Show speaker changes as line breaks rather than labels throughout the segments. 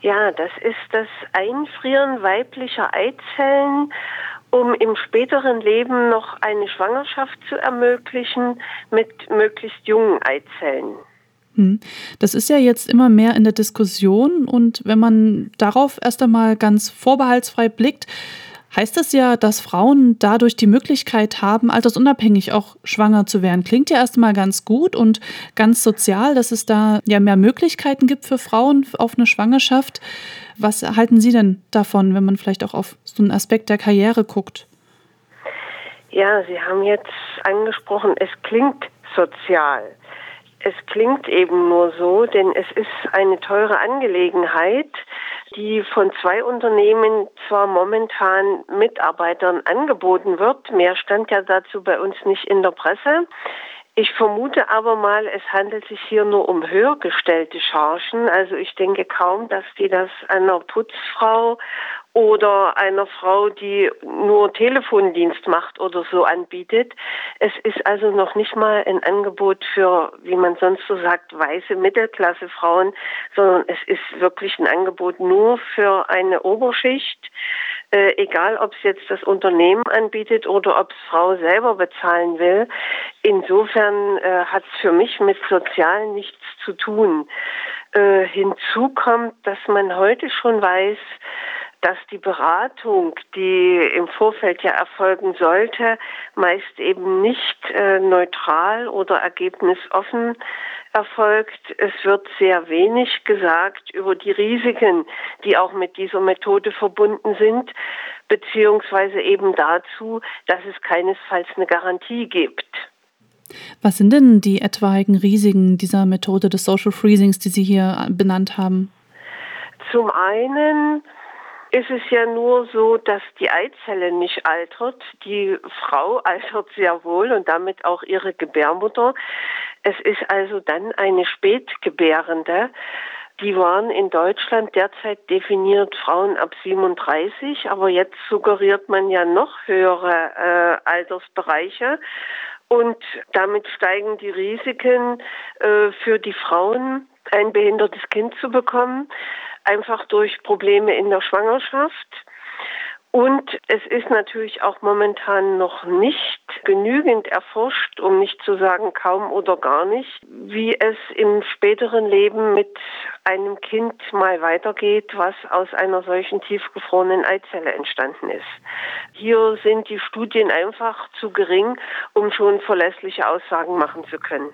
Ja, das ist das Einfrieren weiblicher Eizellen, um im späteren Leben noch eine Schwangerschaft zu ermöglichen mit möglichst jungen Eizellen.
Hm. Das ist ja jetzt immer mehr in der Diskussion und wenn man darauf erst einmal ganz vorbehaltsfrei blickt, heißt das ja, dass Frauen dadurch die Möglichkeit haben, altersunabhängig auch schwanger zu werden. Klingt ja erstmal ganz gut und ganz sozial, dass es da ja mehr Möglichkeiten gibt für Frauen auf eine Schwangerschaft. Was halten Sie denn davon, wenn man vielleicht auch auf so einen Aspekt der Karriere guckt?
Ja, Sie haben jetzt angesprochen, es klingt sozial. Es klingt eben nur so, denn es ist eine teure Angelegenheit, die von zwei Unternehmen zwar momentan Mitarbeitern angeboten wird. Mehr stand ja dazu bei uns nicht in der Presse. Ich vermute aber mal, es handelt sich hier nur um höher gestellte Chargen. Also ich denke kaum, dass die das einer Putzfrau oder einer Frau, die nur Telefondienst macht oder so anbietet. Es ist also noch nicht mal ein Angebot für, wie man sonst so sagt, weiße Mittelklassefrauen, sondern es ist wirklich ein Angebot nur für eine Oberschicht, äh, egal ob es jetzt das Unternehmen anbietet oder ob es Frau selber bezahlen will. Insofern äh, hat es für mich mit Sozialen nichts zu tun. Äh, hinzu kommt, dass man heute schon weiß, dass die Beratung, die im Vorfeld ja erfolgen sollte, meist eben nicht äh, neutral oder ergebnisoffen erfolgt. Es wird sehr wenig gesagt über die Risiken, die auch mit dieser Methode verbunden sind, beziehungsweise eben dazu, dass es keinesfalls eine Garantie gibt.
Was sind denn die etwaigen Risiken dieser Methode des Social Freezings, die Sie hier benannt haben?
Zum einen ist es ja nur so, dass die Eizelle nicht altert. Die Frau altert sehr wohl und damit auch ihre Gebärmutter. Es ist also dann eine Spätgebärende. Die waren in Deutschland derzeit definiert Frauen ab 37, aber jetzt suggeriert man ja noch höhere äh, Altersbereiche. Und damit steigen die Risiken äh, für die Frauen, ein behindertes Kind zu bekommen einfach durch Probleme in der Schwangerschaft. Und es ist natürlich auch momentan noch nicht genügend erforscht, um nicht zu sagen kaum oder gar nicht, wie es im späteren Leben mit einem Kind mal weitergeht, was aus einer solchen tiefgefrorenen Eizelle entstanden ist. Hier sind die Studien einfach zu gering, um schon verlässliche Aussagen machen zu können.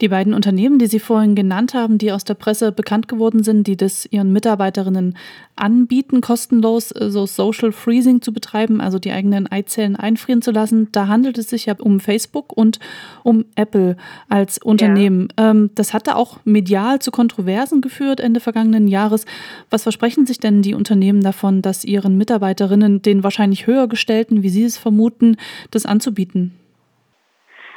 Die beiden Unternehmen, die Sie vorhin genannt haben, die aus der Presse bekannt geworden sind, die das ihren Mitarbeiterinnen anbieten, kostenlos äh, so Social Freezing zu betreiben, also die eigenen Eizellen einfrieren zu lassen, da handelt es sich ja um Facebook und um Apple als Unternehmen. Ja. Ähm, das hatte auch medial zu Kontroversen geführt Ende vergangenen Jahres. Was versprechen sich denn die Unternehmen davon, dass ihren Mitarbeiterinnen, den wahrscheinlich höher gestellten, wie Sie es vermuten, das anzubieten?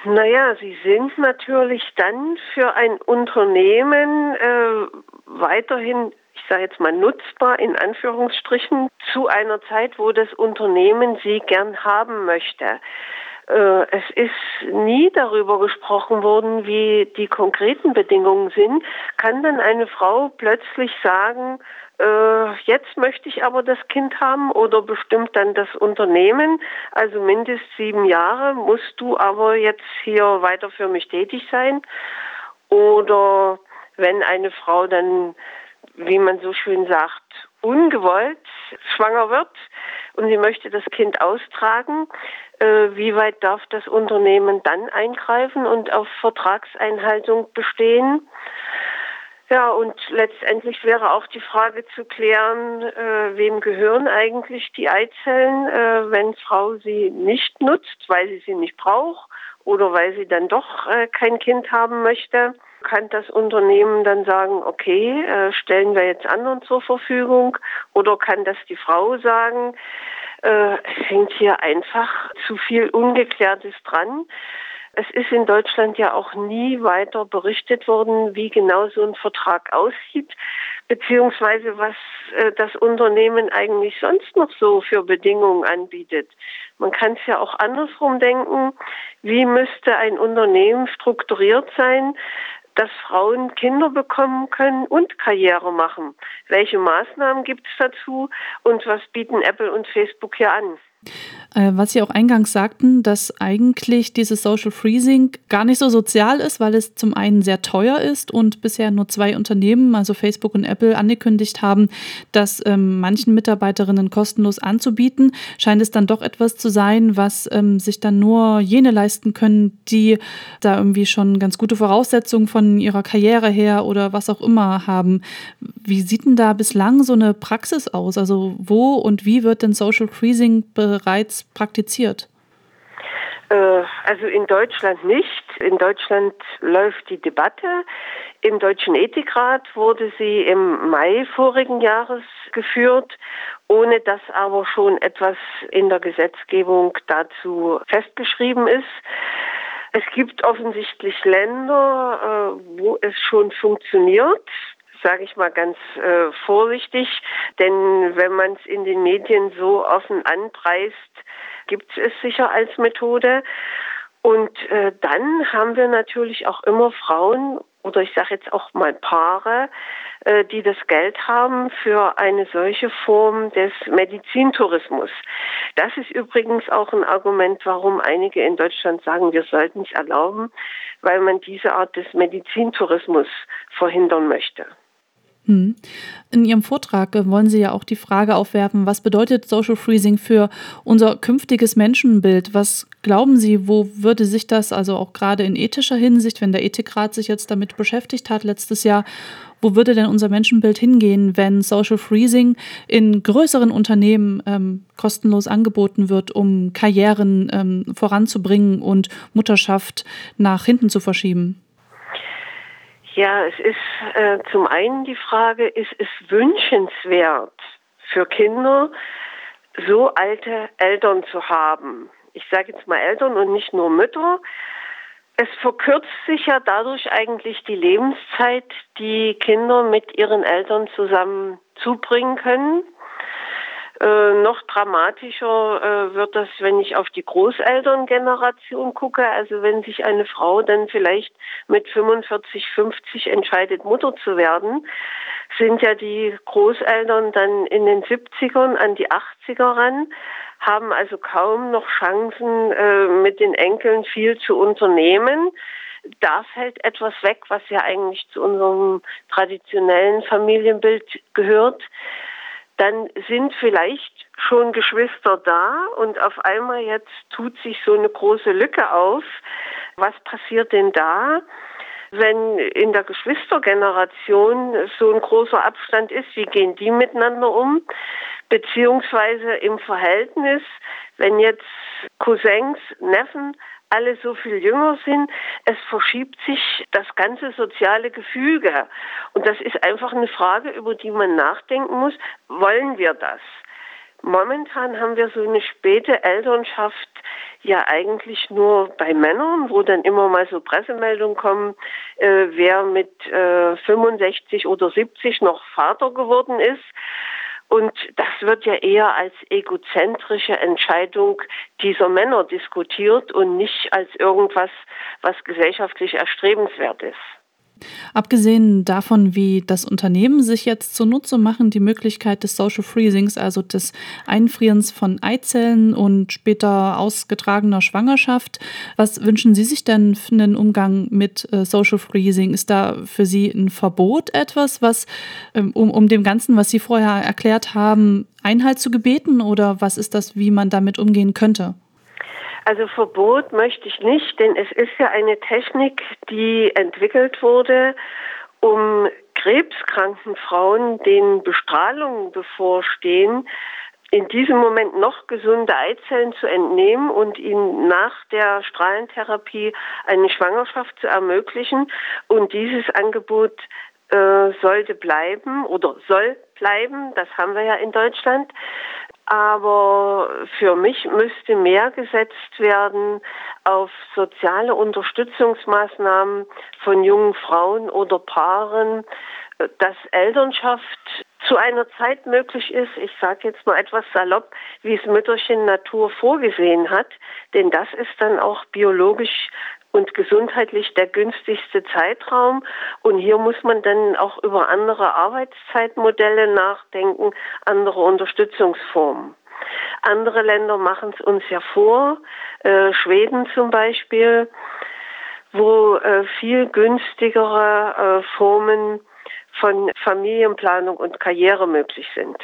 Naja, sie sind natürlich dann für ein Unternehmen äh, weiterhin, ich sage jetzt mal, nutzbar in Anführungsstrichen zu einer Zeit, wo das Unternehmen sie gern haben möchte. Äh, es ist nie darüber gesprochen worden, wie die konkreten Bedingungen sind. Kann dann eine Frau plötzlich sagen, äh, jetzt möchte ich aber das Kind haben oder bestimmt dann das Unternehmen, also mindestens sieben Jahre musst du aber jetzt hier weiter für mich tätig sein. Oder wenn eine Frau dann, wie man so schön sagt, ungewollt schwanger wird und sie möchte das Kind austragen, äh, wie weit darf das Unternehmen dann eingreifen und auf Vertragseinhaltung bestehen? Ja, und letztendlich wäre auch die Frage zu klären, äh, wem gehören eigentlich die Eizellen, äh, wenn Frau sie nicht nutzt, weil sie sie nicht braucht oder weil sie dann doch äh, kein Kind haben möchte. Kann das Unternehmen dann sagen, okay, äh, stellen wir jetzt anderen zur Verfügung oder kann das die Frau sagen? Äh, es hängt hier einfach zu viel Ungeklärtes dran. Es ist in Deutschland ja auch nie weiter berichtet worden, wie genau so ein Vertrag aussieht, beziehungsweise was äh, das Unternehmen eigentlich sonst noch so für Bedingungen anbietet. Man kann es ja auch andersrum denken. Wie müsste ein Unternehmen strukturiert sein, dass Frauen Kinder bekommen können und Karriere machen. Welche Maßnahmen gibt es dazu und was bieten Apple und Facebook hier an?
Äh, was Sie auch eingangs sagten, dass eigentlich dieses Social Freezing gar nicht so sozial ist, weil es zum einen sehr teuer ist und bisher nur zwei Unternehmen, also Facebook und Apple, angekündigt haben, das ähm, manchen Mitarbeiterinnen kostenlos anzubieten, scheint es dann doch etwas zu sein, was ähm, sich dann nur jene leisten können, die da irgendwie schon ganz gute Voraussetzungen von ihrer Karriere her oder was auch immer haben. Wie sieht denn da bislang so eine Praxis aus? Also wo und wie wird denn Social Freezing bereits praktiziert?
Äh, also in Deutschland nicht. In Deutschland läuft die Debatte. Im Deutschen Ethikrat wurde sie im Mai vorigen Jahres geführt, ohne dass aber schon etwas in der Gesetzgebung dazu festgeschrieben ist. Es gibt offensichtlich Länder, äh, wo es schon funktioniert sage ich mal ganz äh, vorsichtig, denn wenn man es in den Medien so offen anpreist, gibt es sicher als Methode. Und äh, dann haben wir natürlich auch immer Frauen oder ich sage jetzt auch mal Paare, äh, die das Geld haben für eine solche Form des Medizintourismus. Das ist übrigens auch ein Argument, warum einige in Deutschland sagen, wir sollten es erlauben, weil man diese Art des Medizintourismus verhindern möchte.
Hm. In Ihrem Vortrag wollen Sie ja auch die Frage aufwerfen, was bedeutet Social Freezing für unser künftiges Menschenbild? Was glauben Sie, wo würde sich das, also auch gerade in ethischer Hinsicht, wenn der Ethikrat sich jetzt damit beschäftigt hat letztes Jahr, wo würde denn unser Menschenbild hingehen, wenn Social Freezing in größeren Unternehmen ähm, kostenlos angeboten wird, um Karrieren ähm, voranzubringen und Mutterschaft nach hinten zu verschieben?
Ja, es ist äh, zum einen die Frage, ist es wünschenswert für Kinder, so alte Eltern zu haben? Ich sage jetzt mal Eltern und nicht nur Mütter. Es verkürzt sich ja dadurch eigentlich die Lebenszeit, die Kinder mit ihren Eltern zusammen zubringen können. Äh, noch dramatischer äh, wird das, wenn ich auf die Großelterngeneration gucke. Also wenn sich eine Frau dann vielleicht mit 45, 50 entscheidet, Mutter zu werden, sind ja die Großeltern dann in den 70ern an die 80er ran, haben also kaum noch Chancen, äh, mit den Enkeln viel zu unternehmen da fällt etwas weg, was ja eigentlich zu unserem traditionellen Familienbild gehört dann sind vielleicht schon Geschwister da und auf einmal jetzt tut sich so eine große Lücke auf. Was passiert denn da? Wenn in der Geschwistergeneration so ein großer Abstand ist, wie gehen die miteinander um? Beziehungsweise im Verhältnis, wenn jetzt Cousins, Neffen alle so viel jünger sind. Es verschiebt sich das ganze soziale Gefüge. Und das ist einfach eine Frage, über die man nachdenken muss. Wollen wir das? Momentan haben wir so eine späte Elternschaft ja eigentlich nur bei Männern, wo dann immer mal so Pressemeldungen kommen, äh, wer mit äh, 65 oder 70 noch Vater geworden ist. Und das wird ja eher als egozentrische Entscheidung dieser Männer diskutiert und nicht als irgendwas, was gesellschaftlich erstrebenswert ist.
Abgesehen davon, wie das Unternehmen sich jetzt zunutze machen, die Möglichkeit des Social Freezings, also des Einfrierens von Eizellen und später ausgetragener Schwangerschaft, was wünschen Sie sich denn für einen Umgang mit äh, Social Freezing? Ist da für Sie ein Verbot etwas, was, ähm, um, um dem Ganzen, was Sie vorher erklärt haben, Einhalt zu gebeten oder was ist das, wie man damit umgehen könnte?
Also Verbot möchte ich nicht, denn es ist ja eine Technik, die entwickelt wurde, um krebskranken Frauen, denen Bestrahlungen bevorstehen, in diesem Moment noch gesunde Eizellen zu entnehmen und ihnen nach der Strahlentherapie eine Schwangerschaft zu ermöglichen. Und dieses Angebot äh, sollte bleiben oder soll bleiben. Das haben wir ja in Deutschland. Aber für mich müsste mehr gesetzt werden auf soziale Unterstützungsmaßnahmen von jungen Frauen oder Paaren, dass Elternschaft zu einer Zeit möglich ist, ich sage jetzt mal etwas salopp, wie es Mütterchen Natur vorgesehen hat, denn das ist dann auch biologisch und gesundheitlich der günstigste Zeitraum. Und hier muss man dann auch über andere Arbeitszeitmodelle nachdenken, andere Unterstützungsformen. Andere Länder machen es uns ja vor, äh, Schweden zum Beispiel, wo äh, viel günstigere äh, Formen von Familienplanung und Karriere möglich sind.